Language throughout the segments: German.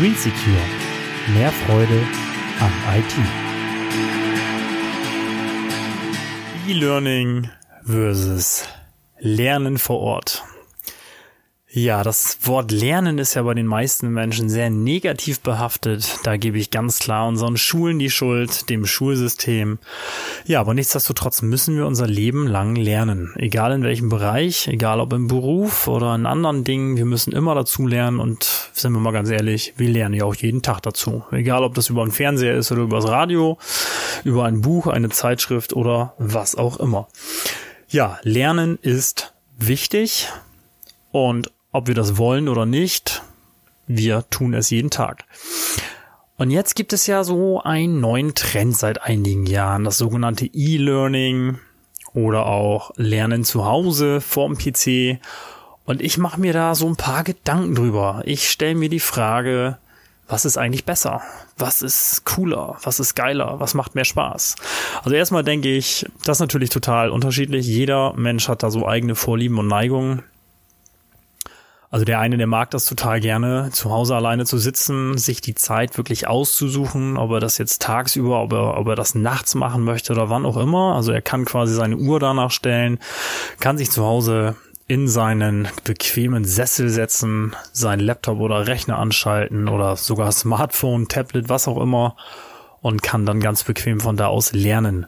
Green Secure. Mehr Freude am IT. E-Learning versus Lernen vor Ort. Ja, das Wort Lernen ist ja bei den meisten Menschen sehr negativ behaftet. Da gebe ich ganz klar unseren Schulen die Schuld, dem Schulsystem. Ja, aber nichtsdestotrotz müssen wir unser Leben lang lernen. Egal in welchem Bereich, egal ob im Beruf oder in anderen Dingen, wir müssen immer dazu lernen und sind wir mal ganz ehrlich, wir lernen ja auch jeden Tag dazu. Egal ob das über einen Fernseher ist oder über das Radio, über ein Buch, eine Zeitschrift oder was auch immer. Ja, Lernen ist wichtig und ob wir das wollen oder nicht, wir tun es jeden Tag. Und jetzt gibt es ja so einen neuen Trend seit einigen Jahren, das sogenannte E-Learning oder auch Lernen zu Hause vorm PC. Und ich mache mir da so ein paar Gedanken drüber. Ich stelle mir die Frage, was ist eigentlich besser? Was ist cooler? Was ist geiler? Was macht mehr Spaß? Also erstmal denke ich, das ist natürlich total unterschiedlich. Jeder Mensch hat da so eigene Vorlieben und Neigungen. Also der eine, der mag das total gerne, zu Hause alleine zu sitzen, sich die Zeit wirklich auszusuchen, ob er das jetzt tagsüber, ob er, ob er das nachts machen möchte oder wann auch immer. Also er kann quasi seine Uhr danach stellen, kann sich zu Hause in seinen bequemen Sessel setzen, seinen Laptop oder Rechner anschalten oder sogar Smartphone, Tablet, was auch immer und kann dann ganz bequem von da aus lernen.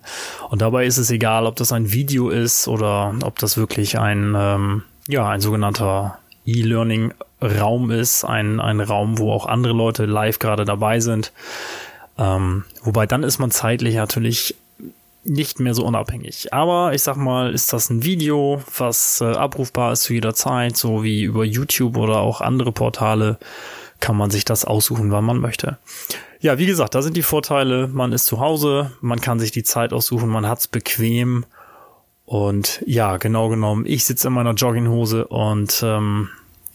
Und dabei ist es egal, ob das ein Video ist oder ob das wirklich ein, ähm, ja, ein sogenannter E-Learning-Raum ist, ein, ein Raum, wo auch andere Leute live gerade dabei sind. Ähm, wobei dann ist man zeitlich natürlich nicht mehr so unabhängig. Aber ich sag mal, ist das ein Video, was äh, abrufbar ist zu jeder Zeit, so wie über YouTube oder auch andere Portale, kann man sich das aussuchen, wann man möchte. Ja, wie gesagt, da sind die Vorteile. Man ist zu Hause, man kann sich die Zeit aussuchen, man hat's bequem und ja, genau genommen, ich sitze in meiner Jogginghose und ähm,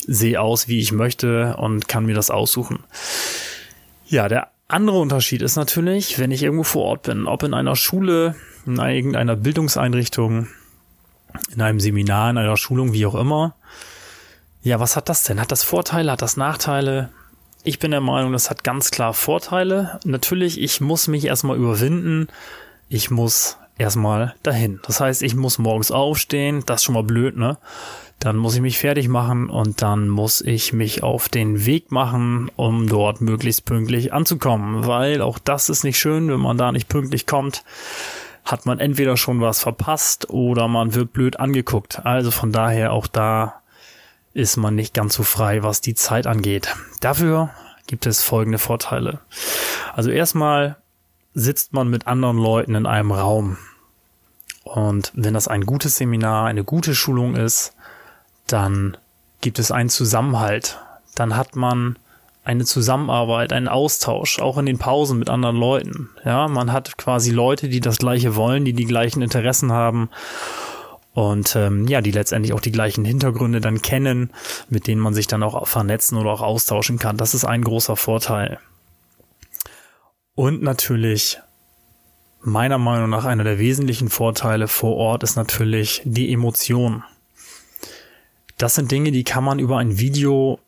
sehe aus, wie ich möchte und kann mir das aussuchen. Ja, der andere Unterschied ist natürlich, wenn ich irgendwo vor Ort bin, ob in einer Schule, in irgendeiner Bildungseinrichtung, in einem Seminar, in einer Schulung, wie auch immer. Ja, was hat das denn? Hat das Vorteile? Hat das Nachteile? Ich bin der Meinung, das hat ganz klar Vorteile. Natürlich, ich muss mich erstmal überwinden. Ich muss erstmal dahin. Das heißt, ich muss morgens aufstehen, das ist schon mal blöd, ne? Dann muss ich mich fertig machen und dann muss ich mich auf den Weg machen, um dort möglichst pünktlich anzukommen, weil auch das ist nicht schön, wenn man da nicht pünktlich kommt, hat man entweder schon was verpasst oder man wird blöd angeguckt. Also von daher auch da ist man nicht ganz so frei, was die Zeit angeht. Dafür gibt es folgende Vorteile. Also erstmal sitzt man mit anderen Leuten in einem Raum. Und wenn das ein gutes Seminar, eine gute Schulung ist, dann gibt es einen Zusammenhalt. Dann hat man eine Zusammenarbeit, einen Austausch, auch in den Pausen mit anderen Leuten. Ja, man hat quasi Leute, die das Gleiche wollen, die die gleichen Interessen haben und ähm, ja, die letztendlich auch die gleichen Hintergründe dann kennen, mit denen man sich dann auch vernetzen oder auch austauschen kann. Das ist ein großer Vorteil. Und natürlich meiner Meinung nach einer der wesentlichen Vorteile vor Ort ist natürlich die Emotion. Das sind Dinge, die kann man über ein Video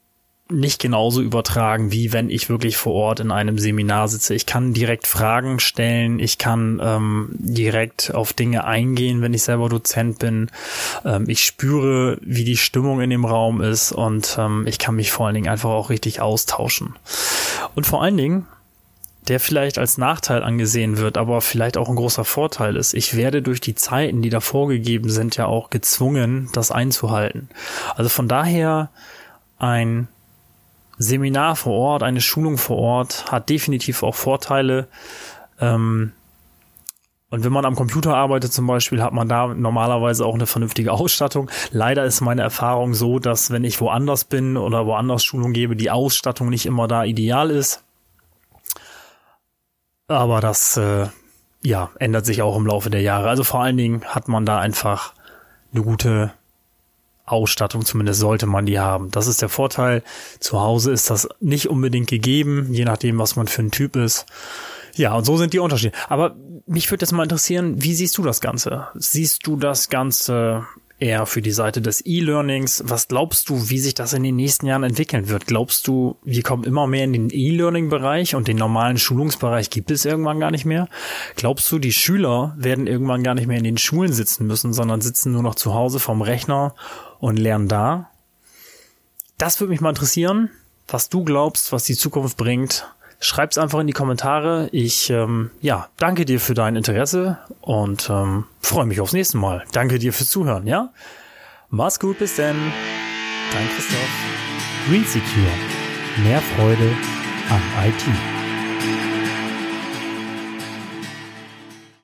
nicht genauso übertragen, wie wenn ich wirklich vor Ort in einem Seminar sitze. Ich kann direkt Fragen stellen, ich kann ähm, direkt auf Dinge eingehen, wenn ich selber Dozent bin. Ähm, ich spüre, wie die Stimmung in dem Raum ist und ähm, ich kann mich vor allen Dingen einfach auch richtig austauschen. Und vor allen Dingen der vielleicht als Nachteil angesehen wird, aber vielleicht auch ein großer Vorteil ist. Ich werde durch die Zeiten, die da vorgegeben sind, ja auch gezwungen, das einzuhalten. Also von daher ein Seminar vor Ort, eine Schulung vor Ort hat definitiv auch Vorteile. Ähm, und wenn man am Computer arbeitet zum Beispiel, hat man da normalerweise auch eine vernünftige Ausstattung. Leider ist meine Erfahrung so, dass wenn ich woanders bin oder woanders Schulung gebe, die Ausstattung nicht immer da ideal ist. Aber das äh, ja, ändert sich auch im Laufe der Jahre. Also vor allen Dingen hat man da einfach eine gute Ausstattung, zumindest sollte man die haben. Das ist der Vorteil. Zu Hause ist das nicht unbedingt gegeben, je nachdem, was man für ein Typ ist. Ja, und so sind die Unterschiede. Aber mich würde jetzt mal interessieren, wie siehst du das Ganze? Siehst du das Ganze eher für die Seite des E-Learnings. Was glaubst du, wie sich das in den nächsten Jahren entwickeln wird? Glaubst du, wir kommen immer mehr in den E-Learning-Bereich und den normalen Schulungsbereich gibt es irgendwann gar nicht mehr? Glaubst du, die Schüler werden irgendwann gar nicht mehr in den Schulen sitzen müssen, sondern sitzen nur noch zu Hause vom Rechner und lernen da? Das würde mich mal interessieren, was du glaubst, was die Zukunft bringt. Schreib's einfach in die Kommentare. Ich ähm, ja, danke dir für dein Interesse und ähm, freue mich aufs nächste Mal. Danke dir fürs Zuhören, ja? Mach's gut, bis denn. Dein Christoph. Green Secure. Mehr Freude am IT.